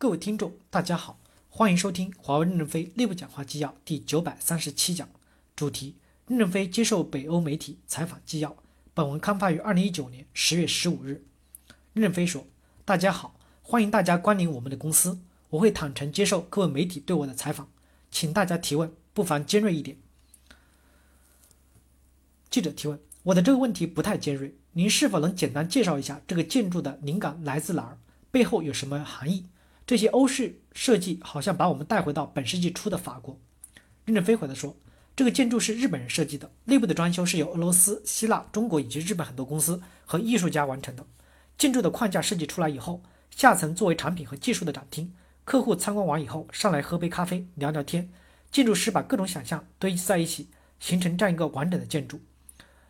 各位听众，大家好，欢迎收听华为任正非内部讲话纪要第九百三十七讲，主题：任正非接受北欧媒体采访纪要。本文刊发于二零一九年十月十五日。任正非说：“大家好，欢迎大家光临我们的公司，我会坦诚接受各位媒体对我的采访，请大家提问，不妨尖锐一点。”记者提问：“我的这个问题不太尖锐。”您是否能简单介绍一下这个建筑的灵感来自哪儿？背后有什么含义？这些欧式设计好像把我们带回到本世纪初的法国。任正非回答说：“这个建筑是日本人设计的，内部的装修是由俄罗斯、希腊、中国以及日本很多公司和艺术家完成的。建筑的框架设计出来以后，下层作为产品和技术的展厅，客户参观完以后上来喝杯咖啡聊聊天。建筑师把各种想象堆在一起，形成这样一个完整的建筑。”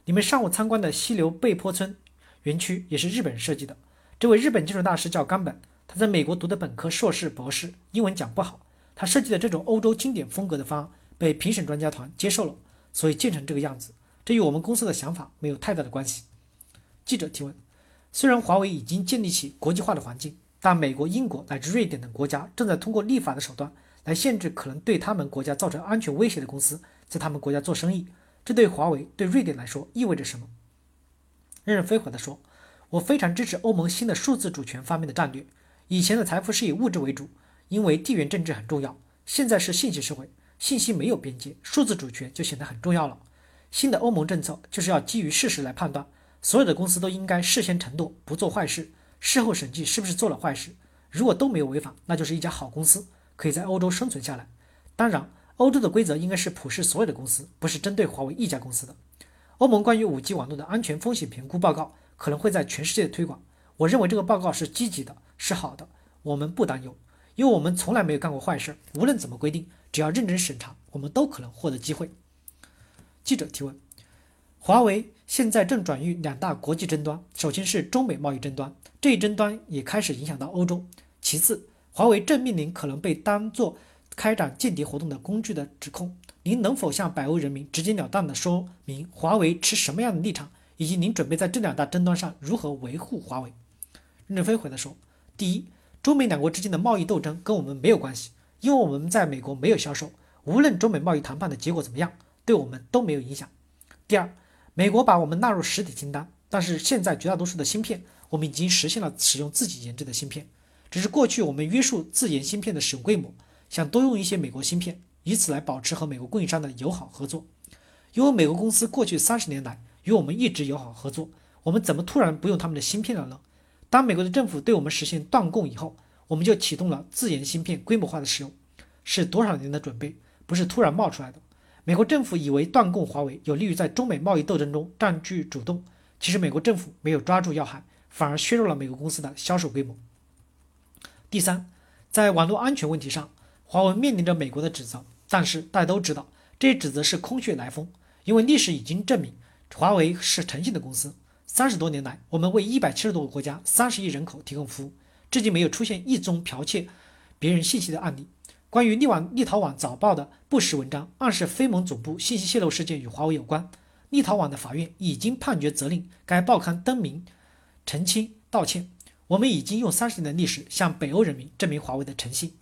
你们上午参观的溪流背坡村园区也是日本人设计的。这位日本建筑大师叫冈本，他在美国读的本科、硕士、博士，英文讲不好。他设计的这种欧洲经典风格的方案被评审专家团接受了，所以建成这个样子。这与我们公司的想法没有太大的关系。记者提问：虽然华为已经建立起国际化的环境，但美国、英国乃至瑞典等国家正在通过立法的手段来限制可能对他们国家造成安全威胁的公司在他们国家做生意。这对华为、对瑞典来说意味着什么？任正非回答说：“我非常支持欧盟新的数字主权方面的战略。以前的财富是以物质为主，因为地缘政治很重要。现在是信息社会，信息没有边界，数字主权就显得很重要了。新的欧盟政策就是要基于事实来判断，所有的公司都应该事先承诺不做坏事，事后审计是不是做了坏事。如果都没有违法，那就是一家好公司，可以在欧洲生存下来。当然。”欧洲的规则应该是普世所有的公司，不是针对华为一家公司的。欧盟关于 5G 网络的安全风险评估报告可能会在全世界推广。我认为这个报告是积极的，是好的，我们不担忧，因为我们从来没有干过坏事。无论怎么规定，只要认真审查，我们都可能获得机会。记者提问：华为现在正转遇两大国际争端，首先是中美贸易争端，这一争端也开始影响到欧洲。其次，华为正面临可能被当作开展间谍活动的工具的指控，您能否向百欧人民直截了当地说明华为持什么样的立场，以及您准备在这两大争端上如何维护华为？任正非回答说：第一，中美两国之间的贸易斗争跟我们没有关系，因为我们在美国没有销售，无论中美贸易谈判的结果怎么样，对我们都没有影响。第二，美国把我们纳入实体清单，但是现在绝大多数的芯片，我们已经实现了使用自己研制的芯片，只是过去我们约束自研芯片的使用规模。想多用一些美国芯片，以此来保持和美国供应商的友好合作。因为美国公司过去三十年来与我们一直友好合作，我们怎么突然不用他们的芯片了呢？当美国的政府对我们实现断供以后，我们就启动了自研芯片规模化的使用，是多少年的准备，不是突然冒出来的。美国政府以为断供华为有利于在中美贸易斗争中占据主动，其实美国政府没有抓住要害，反而削弱了美国公司的销售规模。第三，在网络安全问题上。华为面临着美国的指责，但是大家都知道，这些指责是空穴来风，因为历史已经证明，华为是诚信的公司。三十多年来，我们为一百七十多个国家、三十亿人口提供服务，至今没有出现一宗剽窃别人信息的案例。关于立网立陶宛早报的不实文章，暗示非盟总部信息泄露事件与华为有关，立陶宛的法院已经判决责令该报刊登名澄清道歉。我们已经用三十年的历史向北欧人民证明华为的诚信。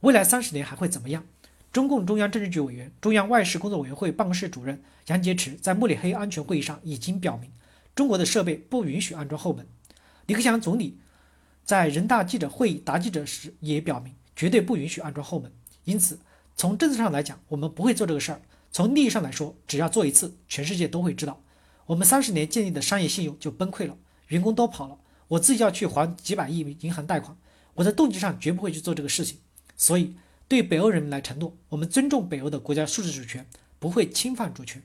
未来三十年还会怎么样？中共中央政治局委员、中央外事工作委员会办公室主任杨洁篪在慕尼黑安全会议上已经表明，中国的设备不允许安装后门。李克强总理在人大记者会议答记者时也表明，绝对不允许安装后门。因此，从政策上来讲，我们不会做这个事儿；从利益上来说，只要做一次，全世界都会知道，我们三十年建立的商业信用就崩溃了，员工都跑了，我自己要去还几百亿银行贷款，我在动机上绝不会去做这个事情。所以，对北欧人民来承诺，我们尊重北欧的国家数字主权，不会侵犯主权。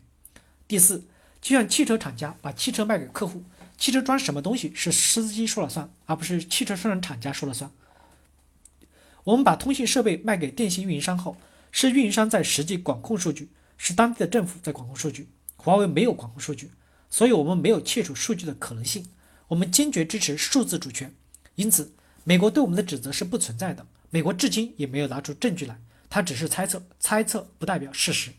第四，就像汽车厂家把汽车卖给客户，汽车装什么东西是司机说了算，而不是汽车生产厂家说了算。我们把通信设备卖给电信运营商后，是运营商在实际管控数据，是当地的政府在管控数据。华为没有管控数据，所以我们没有窃取数据的可能性。我们坚决支持数字主权，因此，美国对我们的指责是不存在的。美国至今也没有拿出证据来，他只是猜测，猜测不代表事实。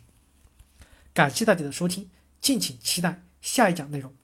感谢大家的收听，敬请期待下一讲内容。